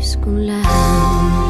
sekolah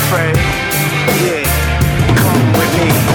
afraid. Yeah. Come with me.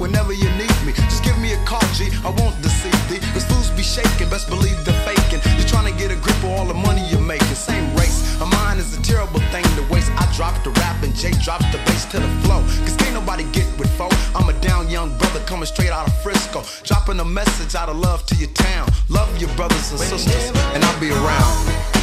whenever you need me. Just give me a call, G. I won't deceive thee. Cause fools be shaking, best believe they're faking. You're trying to get a grip of all the money you're making. Same race, a mind is a terrible thing to waste. I drop the rap and Jay drops the bass to the flow. Cause can't nobody get with foe. I'm a down young brother coming straight out of Frisco. Dropping a message out of love to your town. Love your brothers and sisters, and I'll be around.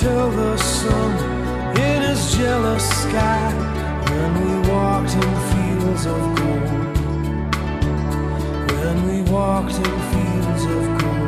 Tell the sun in his jealous sky when we walked in fields of gold. When we walked in fields of gold.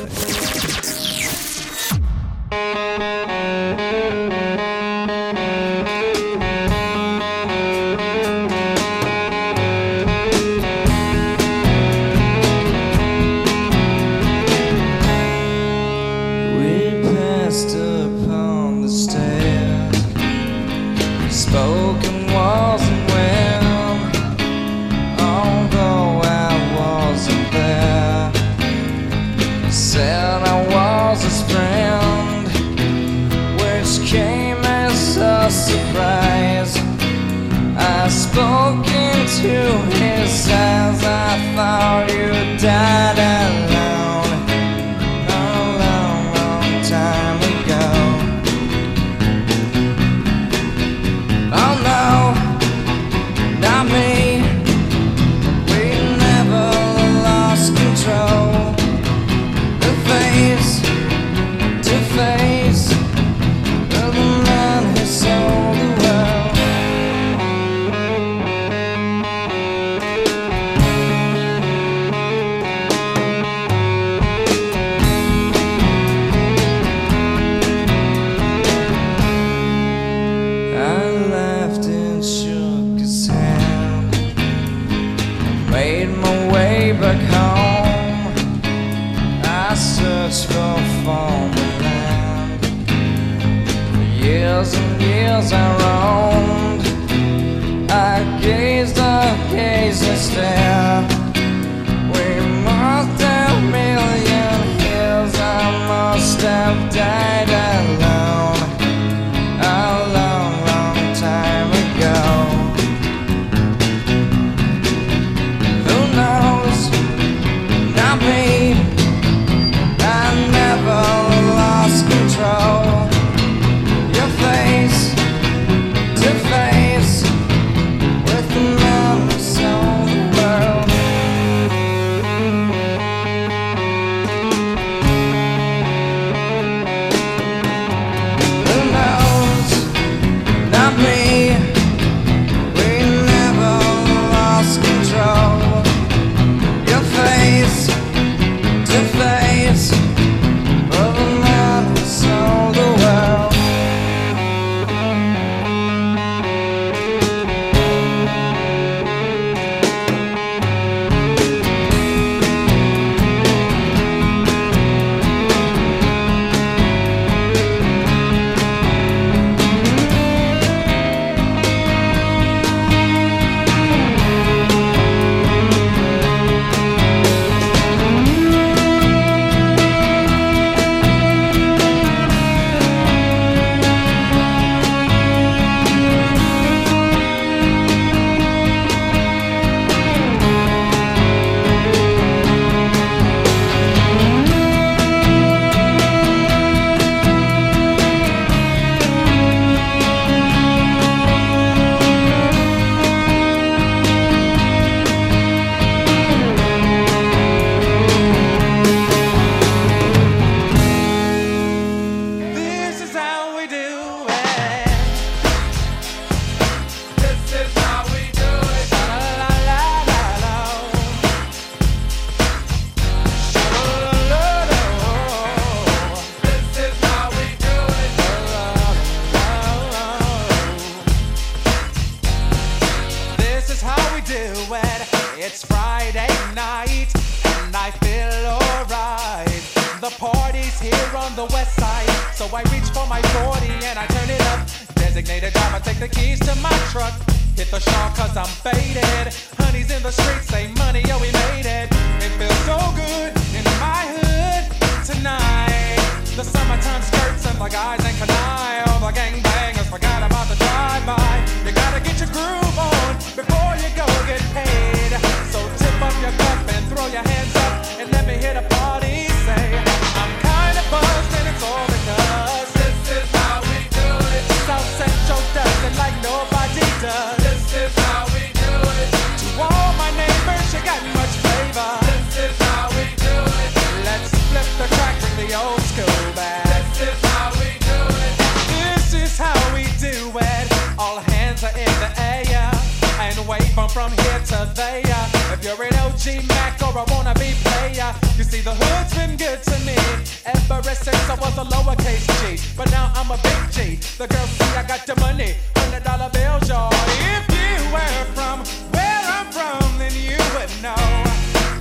from here to there. If you're an OG Mac or I wanna be player, you see the hood's been good to me ever since I was a lowercase G. But now I'm a big G. The girls see I got the money, hundred dollar bills, y'all. If you were from where I'm from, then you would know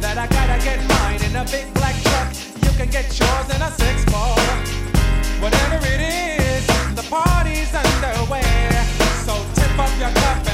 that I gotta get mine in a big black truck. You can get yours in a six four. Whatever it is, the party's underway. So tip up your cup.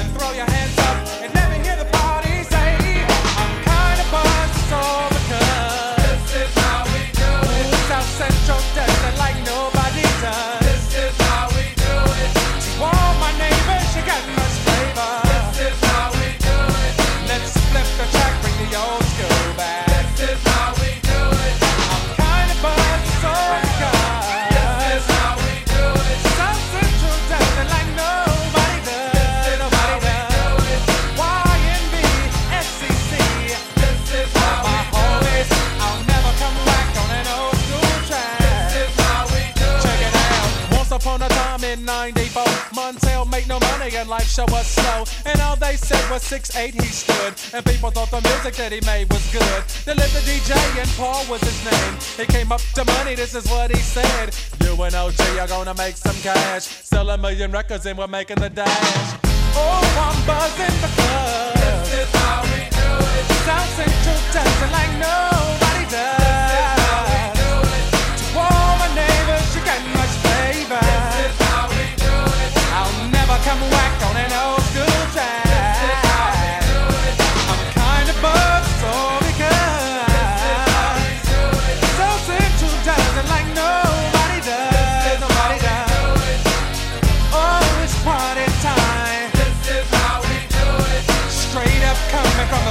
no money and life show was slow. And all they said was six eight he stood. And people thought the music that he made was good. The lived DJ and Paul was his name. He came up to money, this is what he said. You and OG are gonna make some cash. Sell a million records and we're making the dash. Oh, I'm buzzing because this is how we do it. Sound Central dancing like nobody.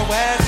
west.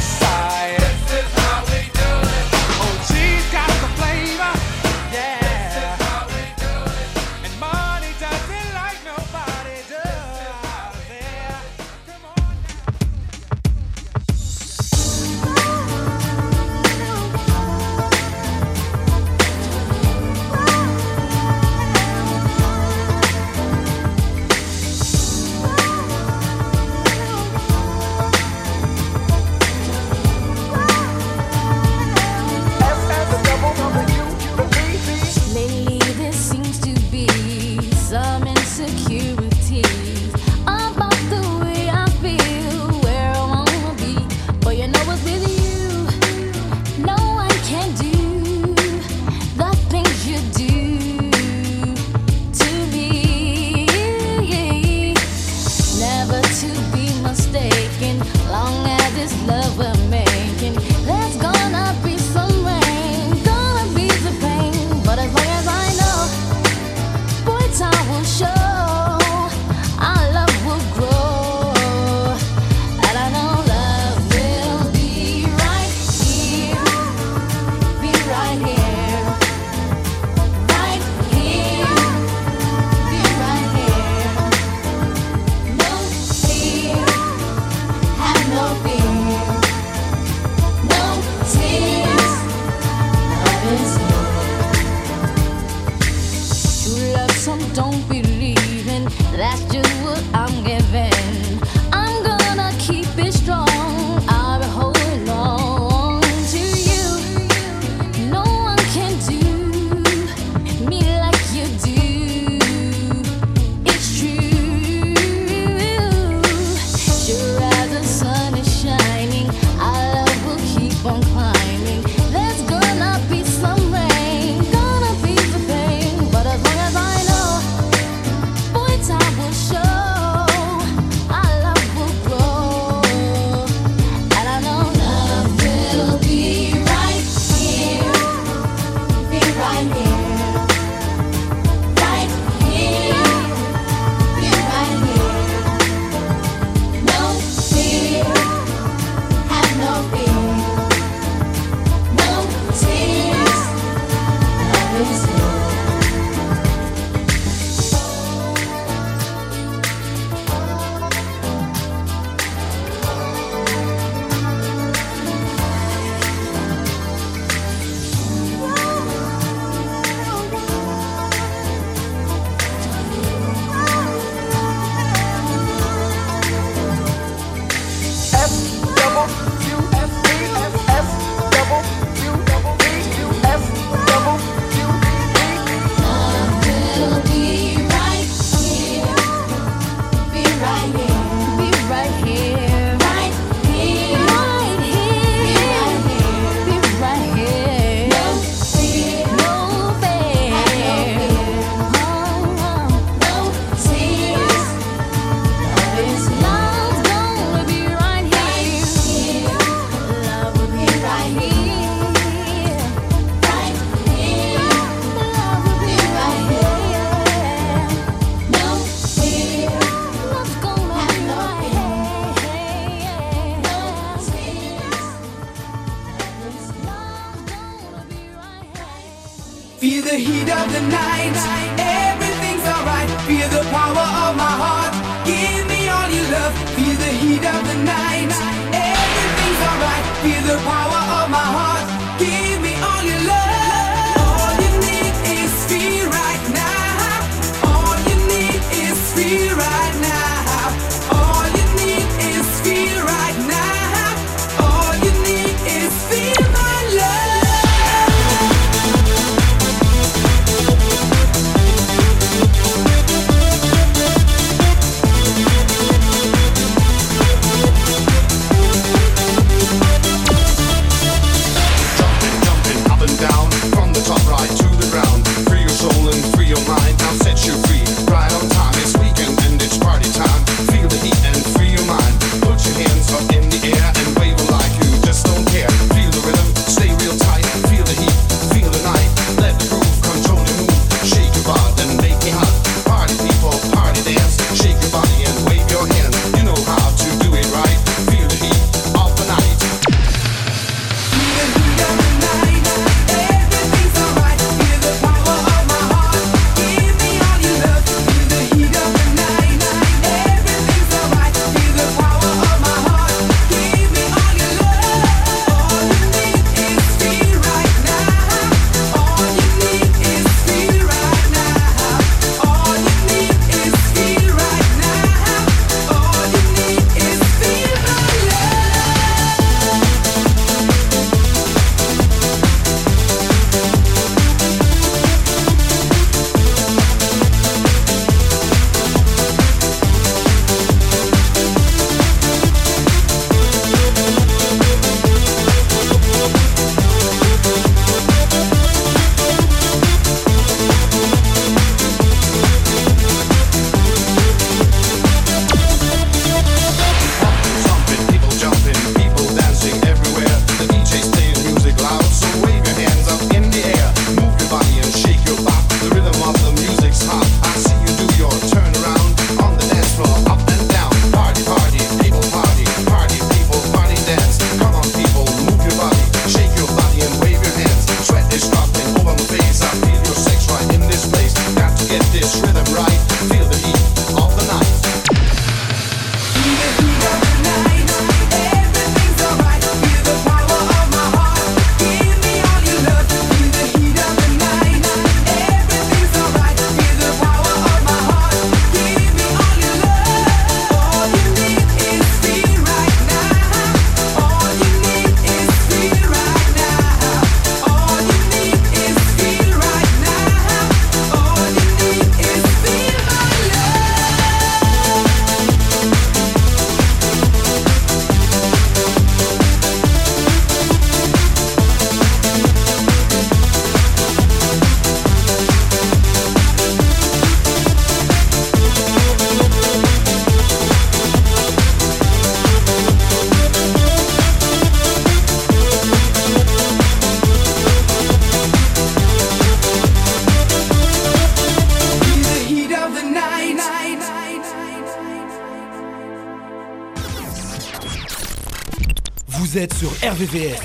Sur RVVS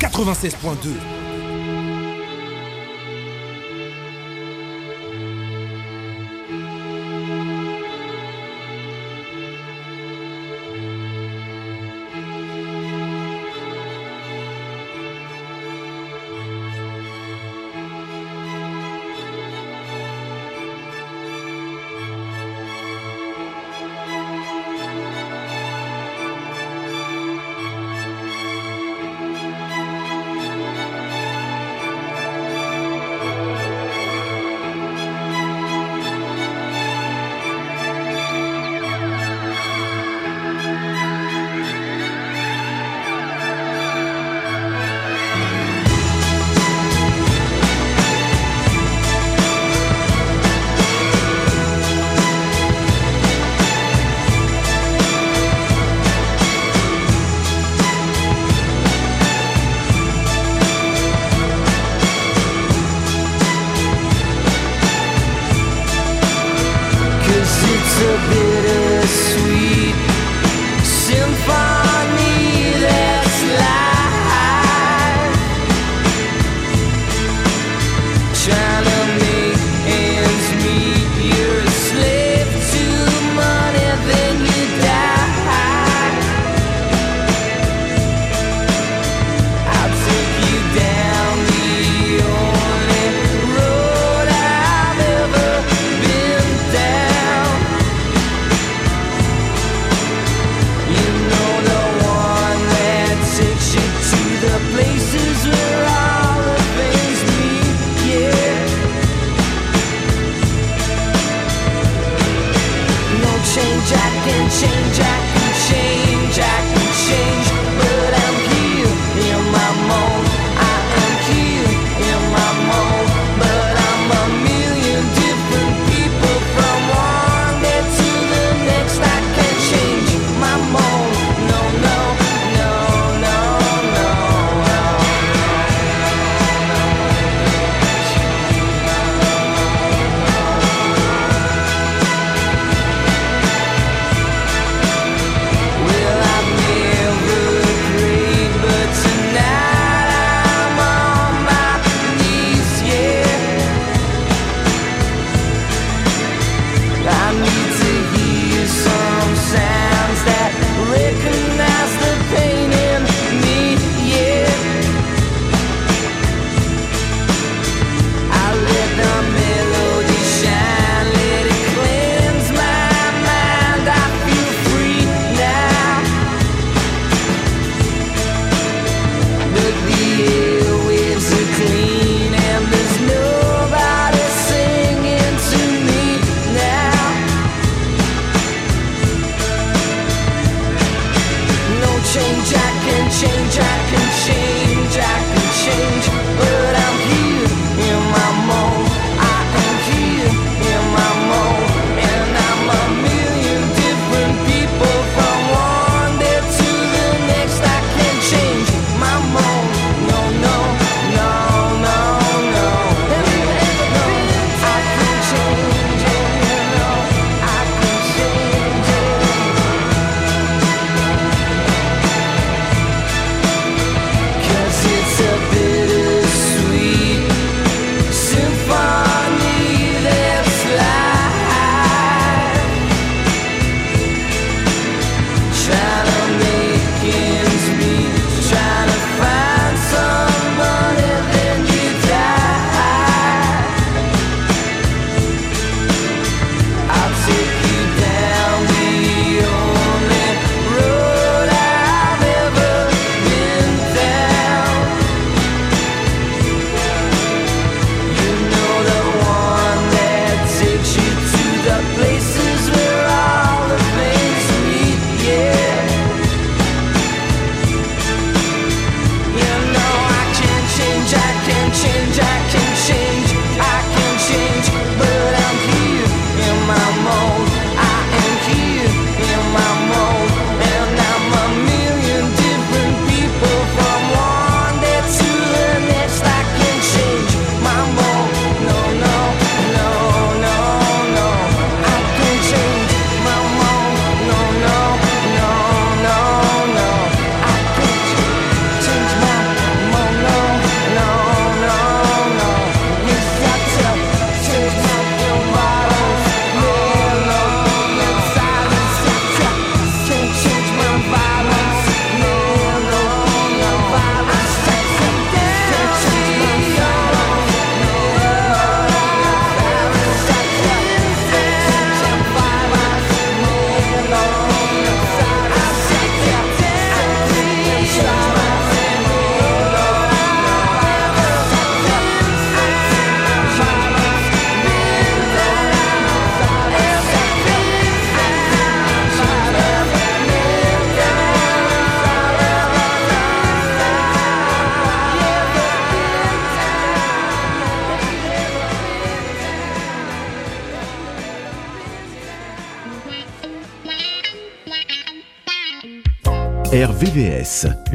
96.2.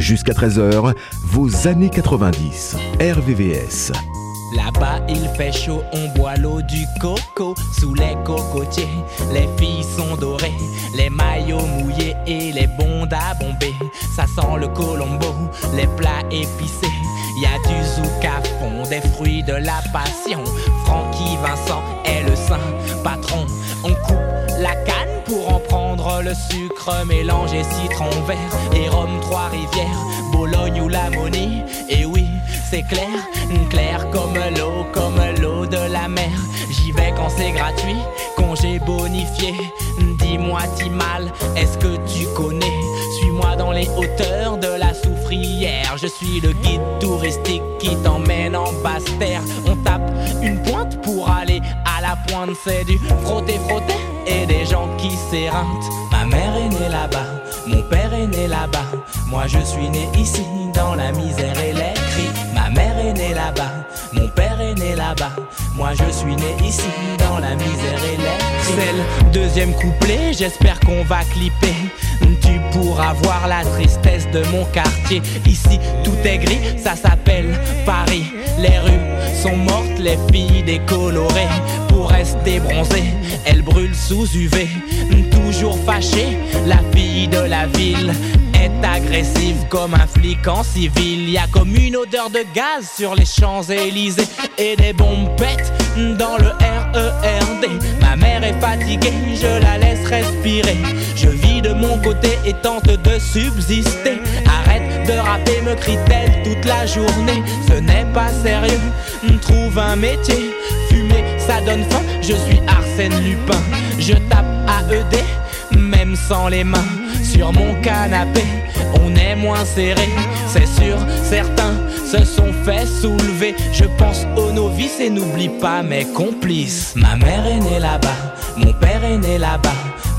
Jusqu'à 13h, vos années 90. RVVS. Là-bas il fait chaud, on boit l'eau du coco sous les cocotiers. Les filles sont dorées, les maillots mouillés et les bondes à bomber. Ça sent le colombo, les plats épicés. Y a du zouk à fond, des fruits de la passion. Francky Vincent est le saint patron. On coupe la le sucre mélangé citron vert et rhum Trois-Rivières, Bologne ou la Monnie. Et oui, c'est clair, clair comme l'eau, comme l'eau de la mer. J'y vais quand c'est gratuit, congé bonifié. Dis-moi, mal, est-ce que tu connais? Suis-moi dans les hauteurs de la soufrière. Je suis le guide touristique qui t'emmène en basse terre. On tape une pointe pour aller à la pointe, c'est du frotter, frotter qui. Ma mère est née là-bas, mon père est né là-bas. Moi je suis né ici dans la misère et les cris. Ma mère est née là-bas, mon père est né là-bas. Moi je suis né ici dans la misère et les cris. C'est le deuxième couplet, j'espère qu'on va clipper. Tu pourras voir la tristesse de mon quartier. Ici tout est gris, ça s'appelle Paris. Les rues sont mortes, les filles décolorées pour rester bronzées. Elles brûlent sous UV, toujours fâchée. La fille de la ville est agressive comme un flic en civil. Y a comme une odeur de gaz sur les Champs-Élysées et des bombes pètent dans le RERD. Ma mère est fatiguée, je la laisse respirer. Je vis de mon côté et tente de subsister. Arrête de rapper, me crie-t-elle toute la journée. Ce n'est pas sérieux, trouve un métier. Fumer, ça donne faim, je suis Arsène Lupin. Je tape AED, sans les mains. Sur mon canapé, on est moins serré, c'est sûr, certains se sont fait soulever. Je pense aux novices et n'oublie pas mes complices. Ma mère est née là-bas, mon père est né là-bas.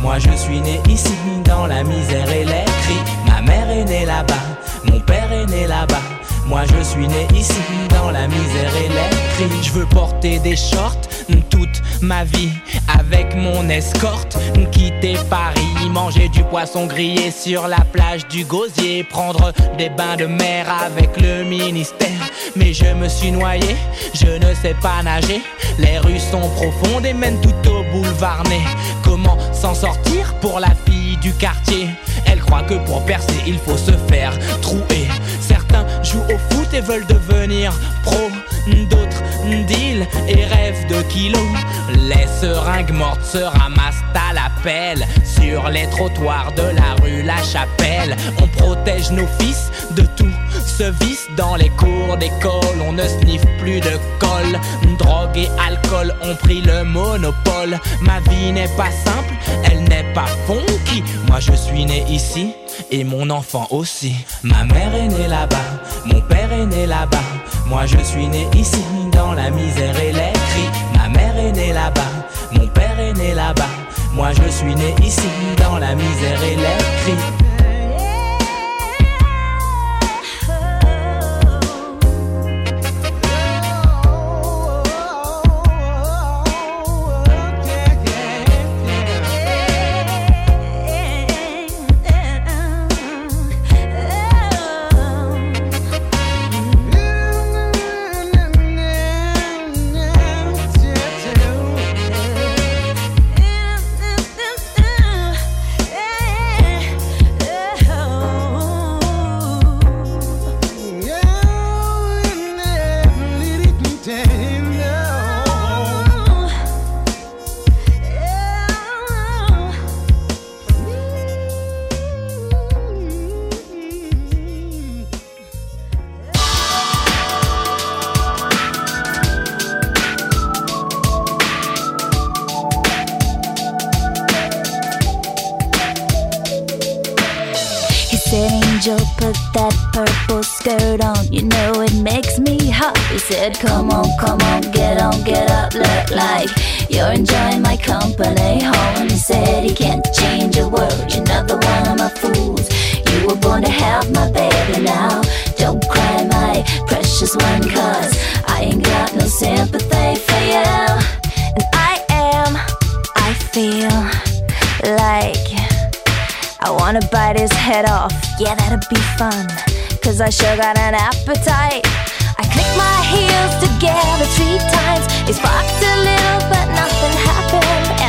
Moi je suis né ici dans la misère et les cris. Ma mère est née là-bas, mon père est né là-bas. Moi je suis né ici dans la misère et les cris. Je veux porter des shorts toute ma vie avec mon escorte. Quitter Paris, manger du poisson grillé sur la plage du Gosier, prendre des bains de mer avec le ministère. Mais je me suis noyé, je ne sais pas nager. Les rues sont profondes et mènent tout au boulevard Né. Comment s'en sortir pour la fille du quartier? Elle croit que pour percer il faut se faire veulent devenir pro. D'autres deal et rêvent de kilos. Les seringues mortes se ramassent à la pelle sur les trottoirs de la rue La Chapelle. On protège nos fils de tout ce vice dans les cours d'école. On ne sniffe plus de colle. Drogue et alcool ont pris le monopole. Ma vie n'est pas simple, elle n'est pas funky. Moi je suis né ici et mon enfant aussi. Ma mère est née là-bas, mon père est né là-bas. Moi je suis né ici dans la misère et les cris. Ma mère est née là-bas, mon père est né là-bas. Moi je suis né ici dans la misère et les cris. Come on, get on, get up, look like you're enjoying my company. Home, he said, He can't change a world, You're not the one of my fools. You were born to have my baby now. Don't cry, my precious one, cause I ain't got no sympathy for you. And I am, I feel like I wanna bite his head off. Yeah, that'd be fun. Cause I sure got an appetite. I clicked my heels together three times. It sparked a little, but nothing happened.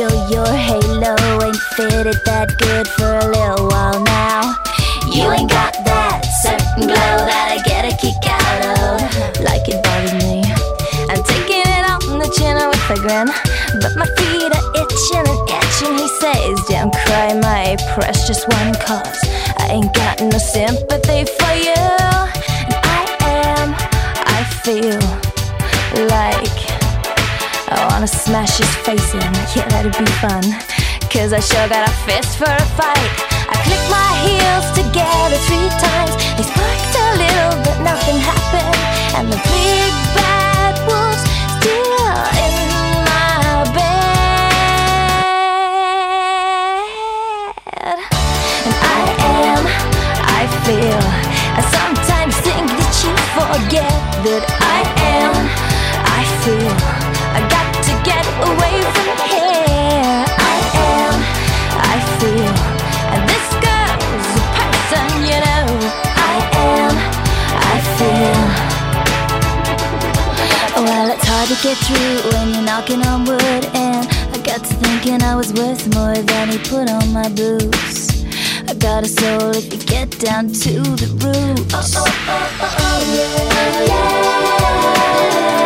Angel, your halo ain't fitted that good for a little while now. You ain't got that certain glow that I get a kick out of. Like it bothers me. I'm taking it on the chin with a grin. But my feet are itching and itching. He says, Don't cry, my precious one, cause I ain't got no sympathy for you. And I am, I feel wanna smash his face in. Yeah, that'd be fun. Cause I sure got a fist for a fight. I clicked my heels together three times. They sparked a little, but nothing happened. And the big bad hard to get through when you're knocking on wood, and I got to thinking I was worth more than he put on my boots. I got a soul if you get down to the roots. Oh, oh, oh, oh, oh yeah, yeah.